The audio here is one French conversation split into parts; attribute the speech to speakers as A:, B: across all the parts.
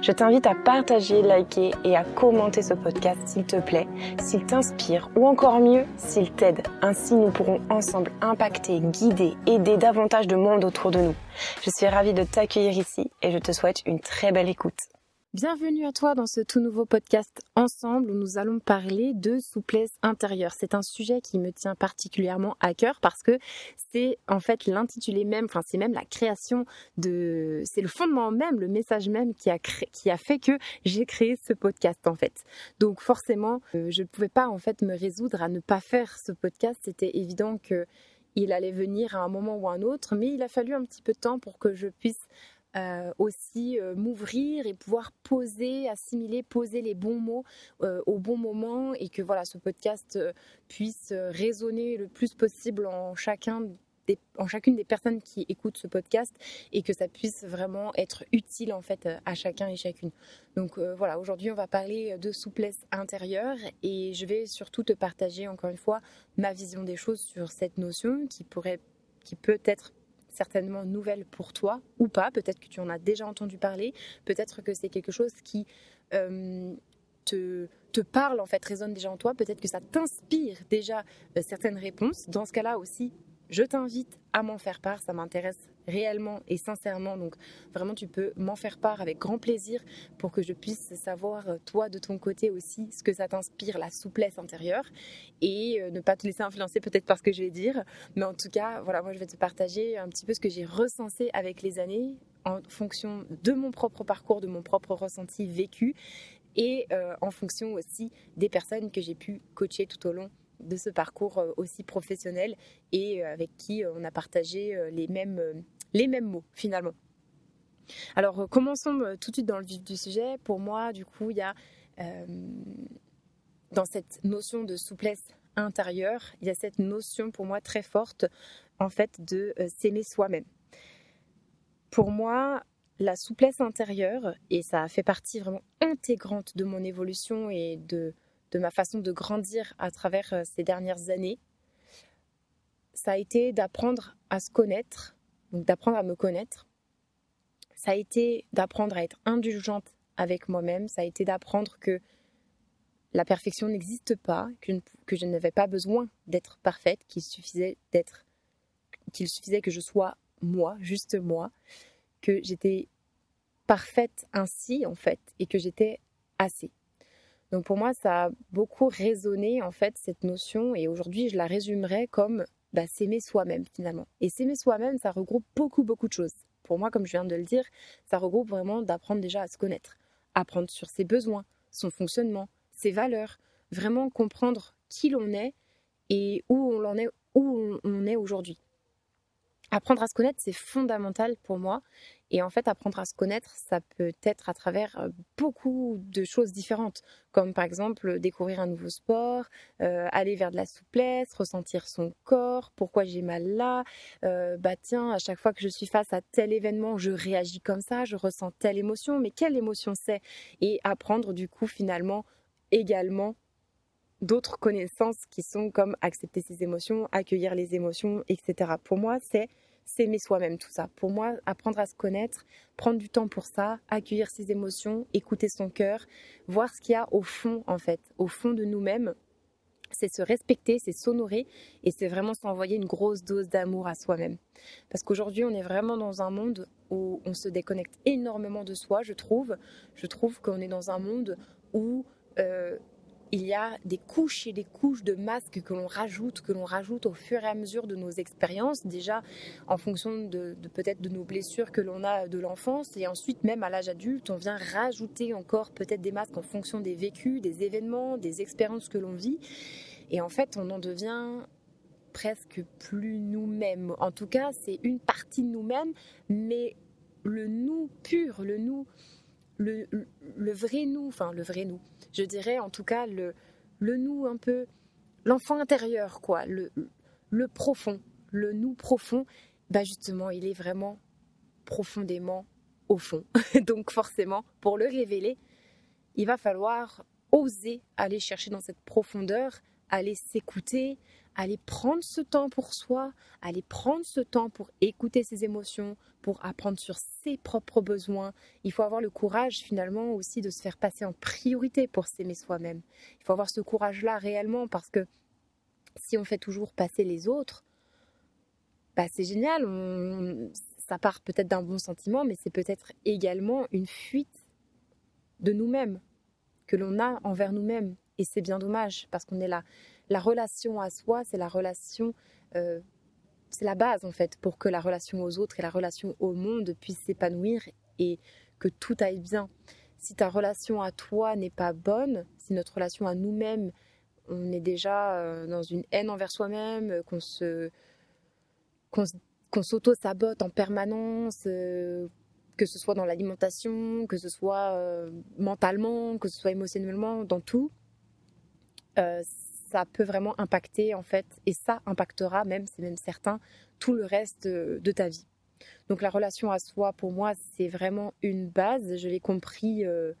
A: Je t'invite à partager, liker et à commenter ce podcast s'il te plaît, s'il t'inspire ou encore mieux, s'il t'aide. Ainsi, nous pourrons ensemble impacter, guider, aider davantage de monde autour de nous. Je suis ravie de t'accueillir ici et je te souhaite une très belle écoute. Bienvenue à toi dans ce tout nouveau podcast Ensemble où nous allons parler de souplesse intérieure. C'est un sujet qui me tient particulièrement à cœur parce que c'est en fait l'intitulé même, enfin c'est même la création de, c'est le fondement même, le message même qui a qui a fait que j'ai créé ce podcast en fait. Donc forcément, euh, je ne pouvais pas en fait me résoudre à ne pas faire ce podcast. C'était évident que il allait venir à un moment ou à un autre, mais il a fallu un petit peu de temps pour que je puisse euh, aussi euh, m'ouvrir et pouvoir poser, assimiler, poser les bons mots euh, au bon moment et que voilà ce podcast puisse résonner le plus possible en chacun en chacune des personnes qui écoutent ce podcast et que ça puisse vraiment être utile en fait à chacun et chacune. Donc voilà, aujourd'hui on va parler de souplesse intérieure et je vais surtout te partager encore une fois ma vision des choses sur cette notion qui pourrait qui peut être certainement nouvelle pour toi ou pas. Peut-être que tu en as déjà entendu parler. Peut-être que c'est quelque chose qui euh, te, parle, en fait, résonne déjà en toi. Peut-être que ça t'inspire déjà euh, certaines réponses. Dans ce cas-là aussi, je t'invite à m'en faire part, ça m'intéresse réellement et sincèrement. Donc vraiment, tu peux m'en faire part avec grand plaisir pour que je puisse savoir, euh, toi, de ton côté aussi, ce que ça t'inspire, la souplesse intérieure, et euh, ne pas te laisser influencer peut-être par ce que je vais dire. Mais en tout cas, voilà, moi, je vais te partager un petit peu ce que j'ai recensé avec les années en fonction de mon propre parcours, de mon propre ressenti vécu, et euh, en fonction aussi des personnes que j'ai pu coacher tout au long de ce parcours euh, aussi professionnel et euh, avec qui euh, on a partagé les mêmes, les mêmes mots finalement. Alors commençons tout de suite dans le vif du sujet. Pour moi, du coup, il y a dans cette notion de souplesse intérieure, il y a cette notion pour moi très forte en fait de s'aimer soi-même. Pour moi, la souplesse intérieure, et ça fait partie vraiment intégrante de mon évolution et de de ma façon de grandir à travers euh, ces dernières années, ça a été d'apprendre à se connaître, donc d'apprendre à me connaître. Ça a été d'apprendre à être indulgente avec moi-même. Ça a été d'apprendre que la perfection n'existe pas, que, je n'avais pas besoin d'être parfaite, qu'il suffisait d'être, qu'il suffisait que je sois moi, juste moi, que j'étais parfaite ainsi en fait, et que j'étais assez. Donc pour moi, ça a beaucoup résonné en fait cette notion et aujourd'hui je la résumerai comme bah, s'aimer soi-même finalement. Et s'aimer soi-même, ça regroupe beaucoup beaucoup de choses. Pour moi, comme je viens de le dire, ça regroupe vraiment d'apprendre déjà à se connaître, apprendre sur ses besoins, son fonctionnement, ses valeurs, vraiment comprendre qui l'on est et où on en est, où on est aujourd'hui. Apprendre à se connaître, c'est fondamental pour moi. Et en fait, apprendre à se connaître, ça peut être à travers euh, beaucoup de choses différentes, comme par exemple découvrir un nouveau sport, euh, aller vers de la souplesse, ressentir son corps, pourquoi j'ai mal là, euh, bah tiens, à chaque fois que je suis face à tel événement, je réagis comme ça, je ressens telle émotion, mais quelle émotion c'est? Et apprendre du coup finalement également d'autres connaissances qui sont comme accepter ses émotions, accueillir les émotions, etc. Pour moi, c'est s'aimer soi-même, tout ça. Pour moi, apprendre à se connaître, prendre du temps pour ça, accueillir ses émotions, écouter son cœur, voir ce qu'il y a au fond, en fait, au fond de nous-mêmes. C'est se respecter, c'est s'honorer et c'est vraiment s'envoyer une grosse dose d'amour à soi-même. Parce qu'aujourd'hui, on est vraiment dans un monde où on se déconnecte énormément de soi, je trouve. Je trouve qu'on est dans un monde où euh, il y a des couches et des couches de masques que l'on rajoute, que l'on rajoute au fur et à mesure de nos expériences, déjà en fonction de, peut-être de nos blessures que l'on a de l'enfance, et ensuite même à l'âge adulte, on vient rajouter encore peut-être des masques en fonction des vécus, des événements, des expériences que l'on vit, et en fait on en devient presque plus nous-mêmes. En tout cas, c'est une partie de nous-mêmes, mais le nous pur, le nous, le, vrai nous, enfin le vrai nous je dirais en tout cas le, le nous un peu, l'enfant intérieur, quoi, le, le profond, le nous profond, bah justement, il est vraiment profondément au fond. Donc forcément, pour le révéler, il va falloir oser aller chercher dans cette profondeur, aller s'écouter, aller prendre ce temps pour soi, aller prendre ce temps pour écouter ses émotions, pour apprendre sur ses propres besoins. Il faut avoir le courage finalement aussi de se faire passer en priorité pour s'aimer soi-même. Il faut avoir ce courage-là réellement parce que si on fait toujours passer les autres, bah c'est génial, ça part peut-être d'un bon sentiment, mais c'est peut-être également une fuite de nous-mêmes que l'on a envers nous-mêmes. Et c'est bien dommage parce qu'on est là la relation à soi, c'est la relation, euh, c'est la base en fait pour que la relation aux autres et la relation au monde puissent s'épanouir et que tout aille bien. Si ta relation à toi n'est pas bonne, si notre relation à nous-mêmes, on est déjà euh, dans une haine envers soi-même, qu'on se qu'on s'auto-sabote en permanence, euh, que ce soit dans l'alimentation, que ce soit mentalement, que ce soit émotionnellement, dans tout, ça peut vraiment impacter en fait, et ça impactera même, c'est même certain, tout le reste de ta vie. Donc la relation à soi, pour moi, c'est vraiment une base. Je l'ai compris euh,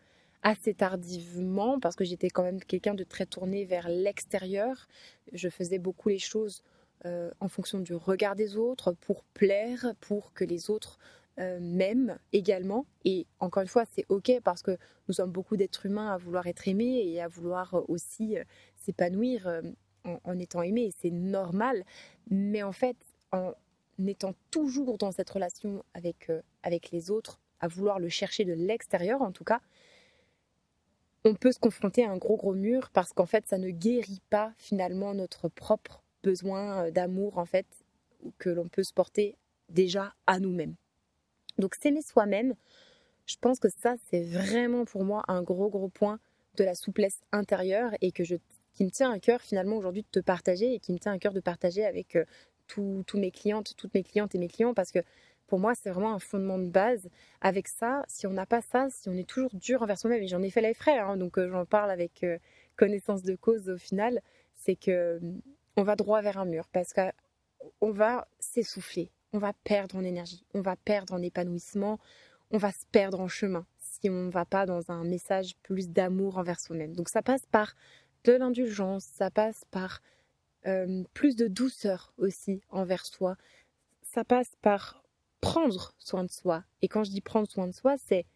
A: assez tardivement parce que j'étais quand même quelqu'un de très tourné vers l'extérieur. Je faisais beaucoup les choses euh, en fonction du regard des autres, pour plaire, pour que les autres euh, m'aiment également. Et encore une fois, c'est OK parce que nous sommes beaucoup d'êtres humains à vouloir être aimés et à vouloir aussi s'épanouir euh, en, étant aimé, c'est normal. Mais en fait, en étant toujours dans cette relation avec, euh, avec les autres, à vouloir le chercher de l'extérieur en tout cas, on peut se confronter à un gros gros mur parce qu'en fait, ça ne guérit pas finalement notre propre besoin euh, d'amour en fait que l'on peut se porter déjà à nous-mêmes. Donc s'aimer soi-même, je pense que ça c'est vraiment pour moi un gros gros point de la souplesse intérieure et que je qui me tient à cœur finalement aujourd'hui de te partager et qui me tient à cœur de partager avec euh, tous mes clientes, toutes mes clientes et mes clients parce que pour moi, c'est vraiment un fondement de base. Avec ça, si on n'a pas ça, si on est toujours dur envers soi-même, et j'en ai fait les frais, hein, donc euh, j'en parle avec euh, connaissance de cause au final, c'est que on va droit vers un mur parce qu'on va s'essouffler, on va perdre en énergie, on va perdre en épanouissement, on va se perdre en chemin si on ne va pas dans un message plus d'amour envers soi-même. Donc ça passe par de l'indulgence, ça passe par euh, plus de douceur aussi envers soi, ça passe par prendre soin de soi. Et quand je dis prendre soin de soi, c'est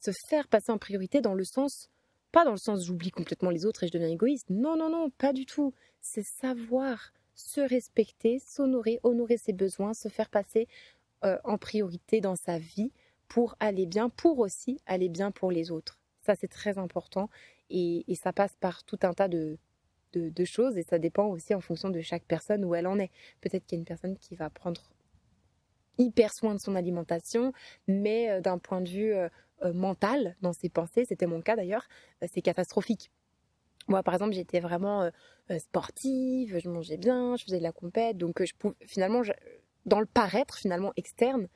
A: se faire passer en priorité dans le sens, pas dans le sens j'oublie complètement les autres et je deviens égoïste, non, non, non, pas du tout. C'est savoir se respecter, s'honorer, honorer ses besoins, se faire passer euh, en priorité dans sa vie pour aller bien, pour aussi aller bien pour les autres. Ça, c'est très important. Et, ça passe par tout un tas de, choses et ça dépend aussi en fonction de chaque personne où elle en est. Peut-être qu'il y a une personne qui va prendre hyper soin de son alimentation, mais euh, d'un point de vue euh, mental, dans ses pensées, c'était mon cas d'ailleurs, c'est catastrophique. Moi, par exemple, j'étais vraiment sportive, je mangeais bien, je faisais de la compète, donc je pouvais, finalement, dans le paraître finalement externe,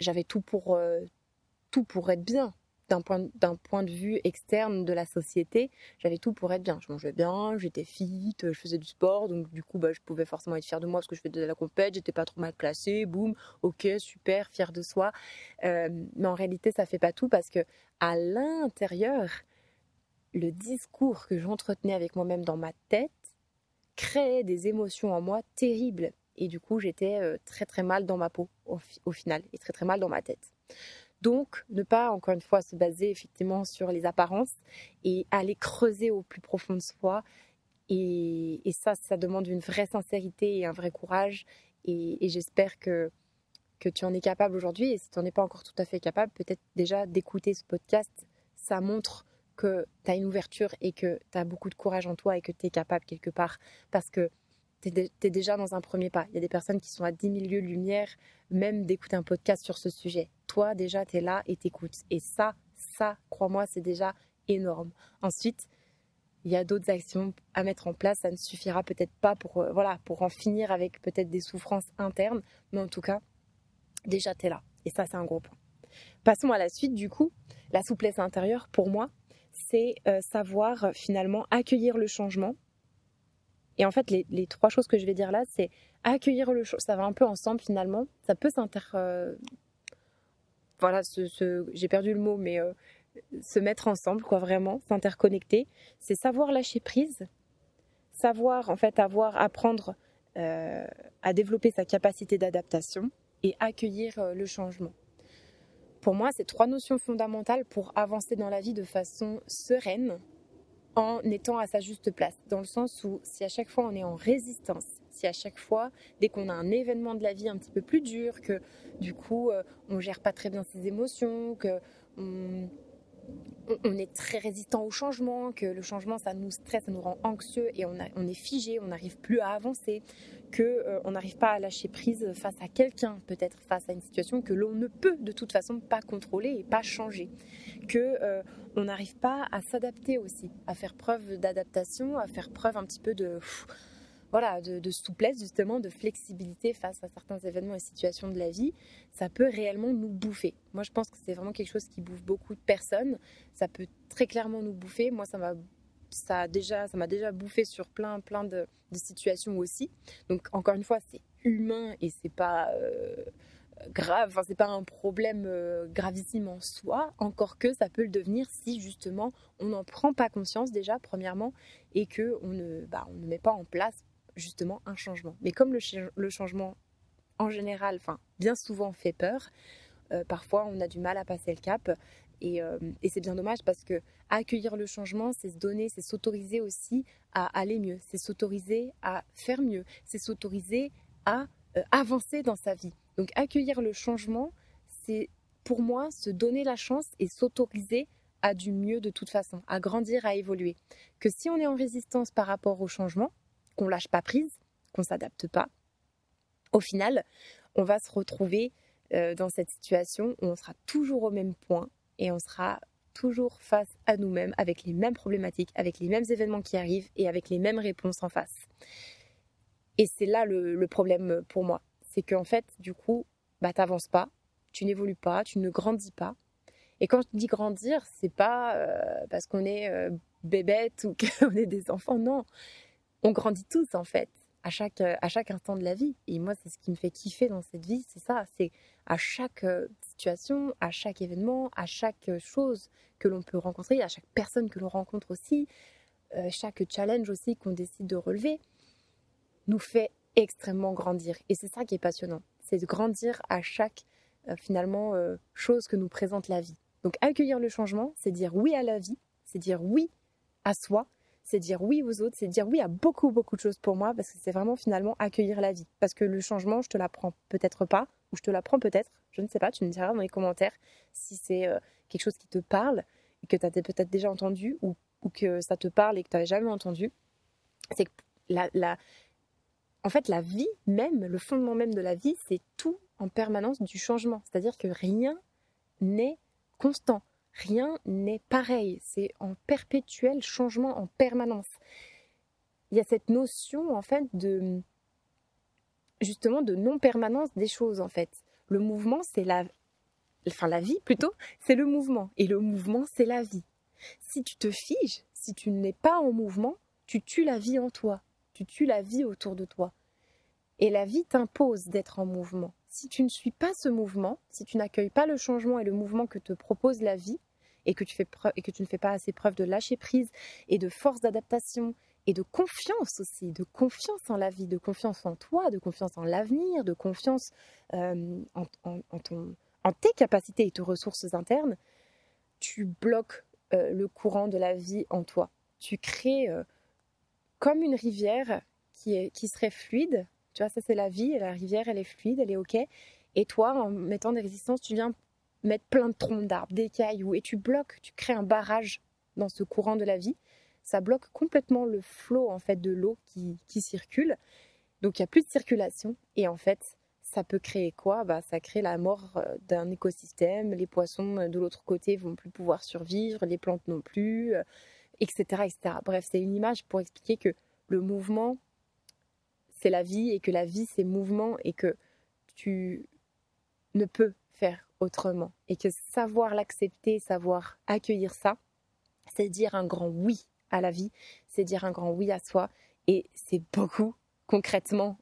A: j'avais tout pour tout pour être bien d'un point, point de vue externe de la société, j'avais tout pour être bien. Je mangeais bien, j'étais fit, je faisais du sport, donc du coup, bah, je pouvais forcément être fière de moi parce que je faisais de la compète, j'étais pas trop mal classée, boum, ok, super, fière de soi. Euh, mais en réalité, ça fait pas tout parce que à l'intérieur, le discours que j'entretenais avec moi-même dans ma tête créait des émotions en moi terribles. Et du coup, j'étais euh, très très mal dans ma peau au final et très très mal dans ma tête. Donc, ne pas, encore une fois, se baser effectivement sur les apparences et aller creuser au plus profond de soi. Et, ça, ça demande une vraie sincérité et un vrai courage. Et, j'espère que, que tu en es capable aujourd'hui. Et si tu n'en es pas encore tout à fait capable, peut-être déjà d'écouter ce podcast, ça montre que tu as une ouverture et que tu as beaucoup de courage en toi et que tu es capable quelque part parce que tu es, déjà dans un premier pas. Il y a des personnes qui sont à 10 000 lieues de lumière, même d'écouter un podcast sur ce sujet. Toi, déjà, tu es là et t'écoutes. Et ça, ça, crois-moi, c'est déjà énorme. Ensuite, il y a d'autres actions à mettre en place. Ça ne suffira peut-être pas pour, euh, voilà, pour en finir avec peut-être des souffrances internes, mais en tout cas, déjà, tu es là. Et ça, c'est un gros point. Passons à la suite, du coup. La souplesse intérieure, pour moi, c'est euh, savoir euh, finalement accueillir le changement. Et en fait, les, trois choses que je vais dire là, c'est accueillir le changement. Ça va un peu ensemble finalement. Ça peut s'inter. voilà, ce, j'ai perdu le mot, mais se mettre ensemble, quoi, vraiment, s'interconnecter. C'est savoir lâcher prise, savoir, en fait, avoir, apprendre euh, à développer sa capacité d'adaptation et accueillir euh, le changement. Pour moi, c'est trois notions fondamentales pour avancer dans la vie de façon sereine en étant à sa juste place. Dans le sens où si à chaque fois on est en résistance, si à chaque fois, dès qu'on a un événement de la vie un petit peu plus dur, que du coup euh, on gère pas très bien ses émotions, que on, est très résistant au changement, que le changement ça nous stresse, ça nous rend anxieux et on, est figé, on n'arrive plus à avancer, que euh, on n'arrive pas à lâcher prise face à quelqu'un, peut-être face à une situation que l'on ne peut de toute façon pas contrôler et pas changer, que euh, on n'arrive pas à s'adapter aussi, à faire preuve d'adaptation, à faire preuve un petit peu de voilà, de, souplesse, justement, de flexibilité face à certains événements et situations de la vie, ça peut réellement nous bouffer. Moi, je pense que c'est vraiment quelque chose qui bouffe beaucoup de personnes. Ça peut très clairement nous bouffer. Moi, ça m'a ça déjà ça m'a déjà bouffé sur plein plein de, situations aussi. Donc encore une fois c'est humain et c'est pas euh, grave. Enfin c'est pas un problème euh, gravissime en soi. Encore que ça peut le devenir si justement on n'en prend pas conscience déjà premièrement et que on ne bah, on ne met pas en place justement un changement. Mais comme le, changement en général, enfin bien souvent fait peur, euh, parfois on a du mal à passer le cap euh, et, c'est bien dommage parce que accueillir le changement, c'est se donner, c'est s'autoriser aussi à aller mieux, c'est s'autoriser à faire mieux, c'est s'autoriser à euh, avancer dans sa vie. Donc accueillir le changement, c'est pour moi se donner la chance et s'autoriser à du mieux de toute façon, à grandir, à évoluer. Que si on est en résistance par rapport au changement, qu'on lâche pas prise, qu'on s'adapte pas, au final, on va se retrouver euh, dans cette situation où on sera toujours au même point et on sera toujours face à nous-mêmes avec les mêmes problématiques, avec les mêmes événements qui arrivent et avec les mêmes réponses en face. Et c'est là le, problème pour moi. C'est qu'en fait, du coup, bah, n'avances pas, tu n'évolues pas, tu ne grandis pas. Et quand je dis grandir, c'est pas euh, parce qu'on est euh, bébête ou qu'on est des enfants, non on grandit tous en fait à chaque, à chaque instant de la vie. Et moi, c'est ce qui me fait kiffer dans cette vie, c'est ça, c'est à chaque euh, à chaque événement, à chaque euh, chose que l'on peut rencontrer, à chaque personne que l'on rencontre aussi, chaque challenge aussi qu'on décide de relever, nous fait extrêmement grandir. Et c'est ça qui est passionnant, c'est de grandir à chaque finalement chose que nous présente la vie. Donc accueillir le changement, c'est dire oui à la vie, c'est dire oui à soi, c'est dire oui aux autres, c'est dire oui à beaucoup, beaucoup de choses pour moi, parce que c'est vraiment finalement accueillir la vie. Parce que le changement, je te l'apprends peut-être pas, ou je te l'apprends peut-être, je ne sais pas, tu me diras dans les commentaires si c'est euh, quelque chose qui te parle, et que tu as peut-être déjà entendu, ou, que ça te parle et que tu n'avais jamais entendu. C'est que la, la, en fait, la vie même, le fondement même de la vie, c'est tout en permanence du changement. C'est-à-dire que rien n'est constant. Rien n'est pareil, c'est en perpétuel changement en permanence. Il y a cette notion en fait de justement de non-permanence des choses en fait. Le mouvement, c'est la enfin la vie plutôt, c'est le mouvement et le mouvement, c'est la vie. Si tu te figes, si tu n'es pas en mouvement, tu tues la vie en toi, tu tues la vie autour de toi. Et la vie t'impose d'être en mouvement. Si tu ne suis pas ce mouvement, si tu n'accueilles pas le changement et le mouvement que te propose la vie, et que tu, fais et que tu ne fais pas assez preuve de lâcher prise et de force d'adaptation et de confiance aussi, de confiance en la vie, de confiance en toi, de confiance en l'avenir, de confiance euh, en, ton, en tes capacités et tes ressources internes, tu bloques euh, le courant de la vie en toi. Tu crées euh, comme une rivière qui, qui serait fluide. Tu vois, ça c'est la vie, la rivière elle est fluide, elle est ok. Et toi, en mettant des résistances, tu viens mettre plein de troncs d'arbres, des cailloux, et tu bloques, tu crées un barrage dans ce courant de la vie. Ça bloque complètement le flot en fait de l'eau qui, qui circule. Donc il n'y a plus de circulation et en fait ça peut créer quoi? Bah, Ça crée la mort euh, d'un écosystème, les poissons euh, de l'autre côté vont plus pouvoir survivre, les plantes non plus, etc., euh, etc. Bref, c'est une image pour expliquer que le mouvement, c'est la vie et que la vie, c'est mouvement et que tu ne peux faire autrement. Et que savoir l'accepter, savoir accueillir ça, c'est dire un grand oui à la vie, c'est dire un grand oui à soi et c'est beaucoup concrètement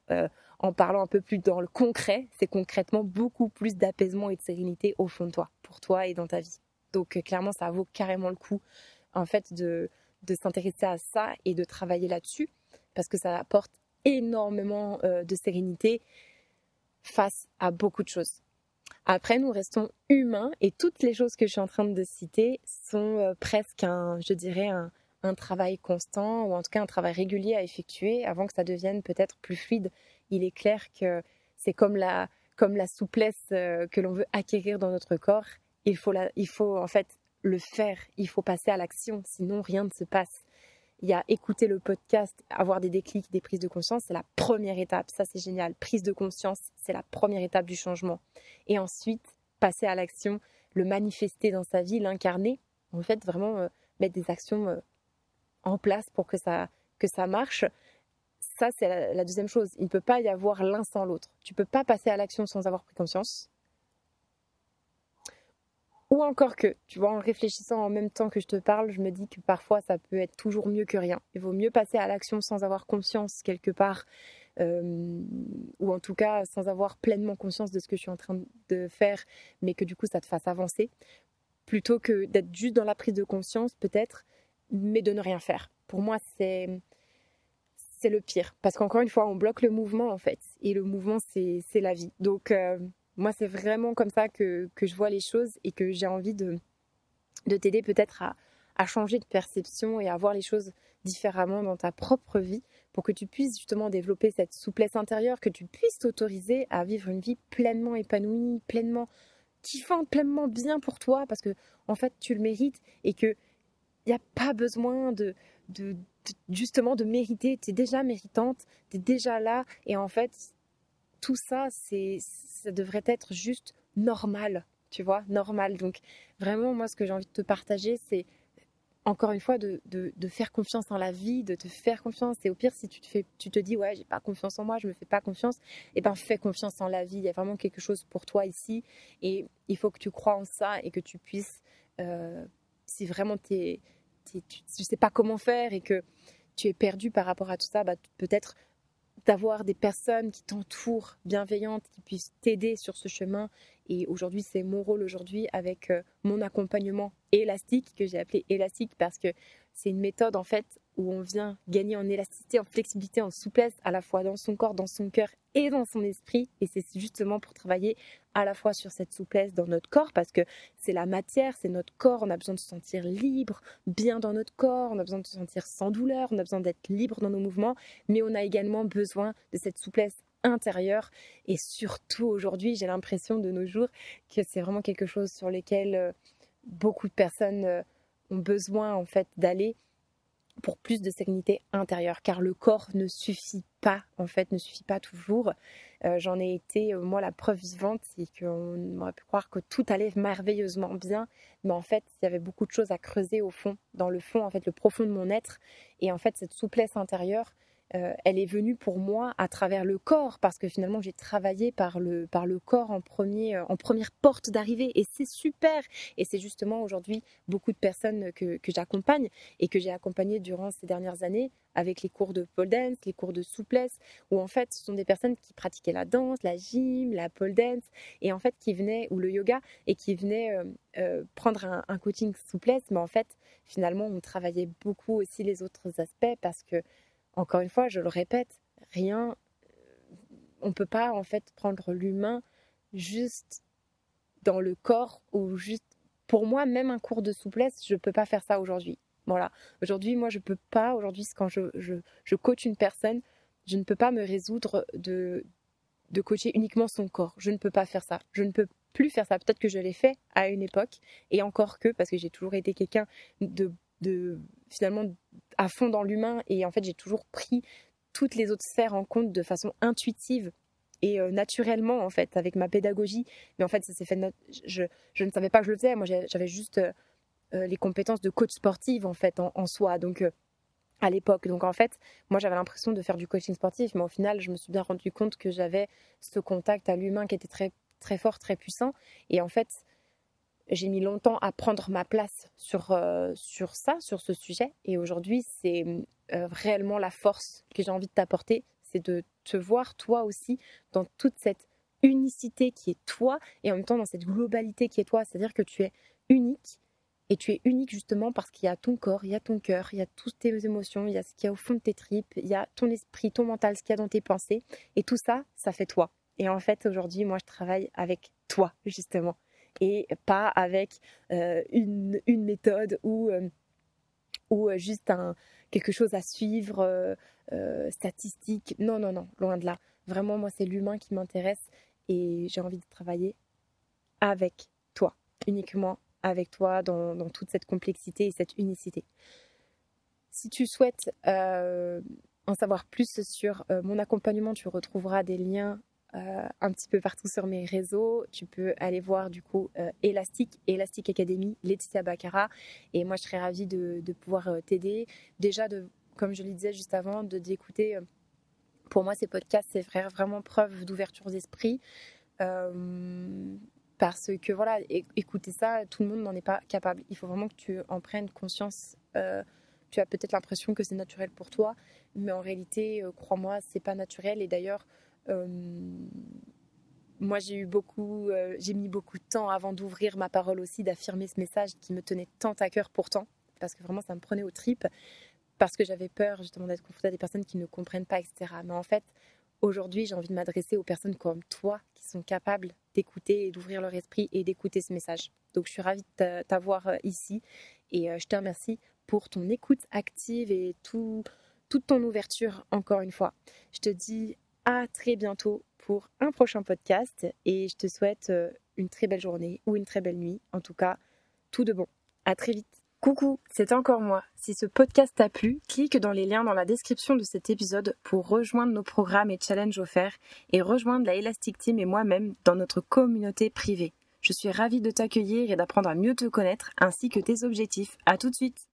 A: en parlant un peu plus dans le concret, c'est concrètement beaucoup plus d'apaisement et de sérénité au fond de toi, pour toi et dans ta vie. Donc euh, clairement, ça vaut carrément le coup, en fait, de, de s'intéresser à ça et de travailler là-dessus, parce que ça apporte énormément euh, de sérénité face à beaucoup de choses. Après, nous restons humains et toutes les choses que je suis en train de citer sont euh, presque un, je dirais, un, un travail constant ou en tout cas un travail régulier à effectuer avant que ça devienne peut-être plus fluide il est clair que c'est comme la, comme la souplesse euh, que l'on veut acquérir dans notre corps. Il faut, il faut en fait le faire, il faut passer à l'action, sinon rien ne se passe. Il y a écouter le podcast, avoir des déclics, des prises de conscience, c'est la première étape. Ça, c'est génial. Prise de conscience, c'est la première étape du changement. Et ensuite, passer à l'action, le manifester dans sa vie, l'incarner. En fait, vraiment euh, mettre des actions euh, en place pour que ça, que ça marche ça, c'est la, deuxième chose. Il ne peut pas y avoir l'un sans l'autre. Tu ne peux pas passer à l'action sans avoir pris conscience. Ou encore que, tu vois, en réfléchissant en même temps que je te parle, je me dis que parfois ça peut être toujours mieux que rien. Il vaut mieux passer à l'action sans avoir conscience quelque part, euh, ou en tout cas sans avoir pleinement conscience de ce que je suis en train de faire, mais que du coup ça te fasse avancer, plutôt que d'être juste dans la prise de conscience peut-être, mais de ne rien faire. Pour moi, c'est c'est le pire. Parce qu'encore une fois, on bloque le mouvement en fait. Et le mouvement, c'est la vie. Donc, euh, moi, c'est vraiment comme ça que, je vois les choses et que j'ai envie de, de t'aider peut-être à, à, changer de perception et à voir les choses différemment dans ta propre vie pour que tu puisses justement développer cette souplesse intérieure, que tu puisses t'autoriser à vivre une vie pleinement épanouie, pleinement kiffante, pleinement bien pour toi parce que en fait, tu le mérites et que n'y a pas besoin de, justement de mériter. Tu es déjà méritante, tu es déjà là. Et en fait, tout ça, c'est, ça devrait être juste normal, tu vois, normal. Donc, vraiment, moi, ce que j'ai envie de te partager, c'est encore une fois de, de, faire confiance en la vie, de te faire confiance. Et au pire, si tu te, fais, tu te dis, ouais, j'ai pas confiance en moi, je me fais pas confiance, et eh ben fais confiance en la vie. Il y a vraiment quelque chose pour toi ici. Et il faut que tu crois en ça et que tu puisses, euh, si vraiment tu es tu ne sais pas comment faire et que tu es perdu par rapport à tout ça, bah, peut-être d'avoir des personnes qui t'entourent, bienveillantes, qui puissent t'aider sur ce chemin. Et aujourd'hui, c'est mon rôle aujourd'hui avec euh, mon accompagnement élastique, que j'ai appelé élastique parce que c'est une méthode en fait où on vient gagner en élasticité, en flexibilité, en souplesse, à la fois dans son corps, dans son cœur et dans son esprit. Et c'est justement pour travailler à la fois sur cette souplesse dans notre corps, parce que c'est la matière, c'est notre corps, on a besoin de se sentir libre, bien dans notre corps, on a besoin de se sentir sans douleur, on a besoin d'être libre dans nos mouvements, mais on a également besoin de cette souplesse intérieure. Et surtout aujourd'hui, j'ai l'impression de nos jours que c'est vraiment quelque chose sur lequel euh, beaucoup de personnes euh, ont besoin en fait d'aller pour plus de sérénité intérieure, car le corps ne suffit pas, en fait, ne suffit pas toujours. Euh, j'en ai été, euh, moi, la preuve vivante, c'est qu'on aurait pu croire que tout allait merveilleusement bien, mais en fait, il y avait beaucoup de choses à creuser au fond, dans le fond, en fait, le profond de mon être. Et en fait, cette souplesse intérieure, euh, elle est venue pour moi à travers le corps parce que finalement j'ai travaillé par le, par le corps en, premier, euh, en première porte d'arrivée. Et c'est super. Et c'est justement aujourd'hui beaucoup de personnes que, que j'accompagne et que j'ai accompagné durant ces dernières années avec les cours de pole dance, les cours de souplesse où en fait ce sont des personnes qui pratiquaient la danse, la gym, la pole dance et en fait qui venaient ou le yoga et qui venaient euh, prendre un, un coaching souplesse. Mais en fait finalement on travaillait beaucoup aussi les autres aspects parce que encore une fois, je le répète, rien, on ne peut pas en fait prendre l'humain juste dans le corps ou juste, pour moi, même un cours de souplesse, je ne peux pas faire ça aujourd'hui. Voilà. Aujourd'hui, moi, je ne peux pas, aujourd'hui, quand je, je, coach une personne, je ne peux pas me résoudre de, de coacher uniquement son corps. Je ne peux pas faire ça. Je ne peux plus faire ça. Peut-être que je l'ai fait à une époque, et encore que, parce que j'ai toujours été quelqu'un de de finalement à fond dans l'humain. Et en fait j'ai toujours pris toutes les autres sphères en compte de façon intuitive et euh, naturellement en fait avec ma pédagogie. Mais en fait ça s'est fait je, ne savais pas que je le faisais. Moi j'avais juste euh, euh, les compétences de coach sportive en fait en, soi. Donc à l'époque. Donc en fait moi j'avais l'impression de faire du coaching sportif mais au final je me suis bien rendu compte que j'avais ce contact à l'humain qui était très très fort très puissant. Et en fait j'ai mis longtemps à prendre ma place sur, euh, sur ça, sur ce sujet. Et aujourd'hui, c'est euh, réellement la force que j'ai envie de t'apporter, c'est de te voir toi aussi dans toute cette unicité qui est toi et en même temps dans cette globalité qui est toi. C'est-à-dire que tu es unique et tu es unique justement parce qu'il y a ton corps, il y a ton cœur, il y a toutes tes émotions, il y a ce qu'il y a au fond de tes tripes, il y a ton esprit, ton mental, ce qu'il y a dans tes pensées. Et tout ça, ça fait toi. Et en fait, aujourd'hui, moi, je travaille avec toi, justement et pas avec euh, une, méthode ou, euh, ou euh, juste un, quelque chose à suivre, statistique. Non, non, non, loin de là. Vraiment, moi, c'est l'humain qui m'intéresse et j'ai envie de travailler avec toi, uniquement avec toi dans, toute cette complexité et cette unicité. Si tu souhaites en savoir plus sur mon accompagnement, tu retrouveras des liens euh, un petit peu partout sur mes réseaux. Tu peux aller voir du coup euh, Elastic, Elastic Academy, Laetitia Baccara. Et moi, je serais ravie de, pouvoir euh, t'aider. Déjà, de, comme je le disais juste avant, de d'écouter. pour moi, ces podcasts, c'est vraiment preuve d'ouverture d'esprit. parce que voilà, écouter ça, tout le monde n'en est pas capable. Il faut vraiment que tu en prennes conscience tu as peut-être l'impression que c'est naturel pour toi, mais en réalité, crois-moi, c'est pas naturel. Et d'ailleurs, moi, j'ai eu beaucoup, euh, j'ai mis beaucoup de temps avant d'ouvrir ma parole aussi, d'affirmer ce message qui me tenait tant à cœur pourtant, parce que vraiment ça me prenait aux tripes, parce que j'avais peur justement d'être confrontée à des personnes qui ne comprennent pas, etc. Mais en fait, aujourd'hui, j'ai envie de m'adresser aux personnes comme toi qui sont capables d'écouter et d'ouvrir leur esprit et d'écouter ce message. Donc, je suis ravie de t'avoir euh, ici et je te remercie pour ton écoute active et tout, toute ton ouverture encore une fois. Je te dis à très bientôt pour un prochain podcast et je te souhaite euh, une très belle journée ou une très belle nuit. En tout cas, tout de bon. À très vite. Coucou, c'est encore moi. Si ce podcast t'a plu, clique dans les liens dans la description de cet épisode pour rejoindre nos programmes et challenges offerts et rejoindre la Elastic Team et moi-même dans notre communauté privée. Je suis ravie de t'accueillir et d'apprendre à mieux te connaître ainsi que tes objectifs. À tout de suite.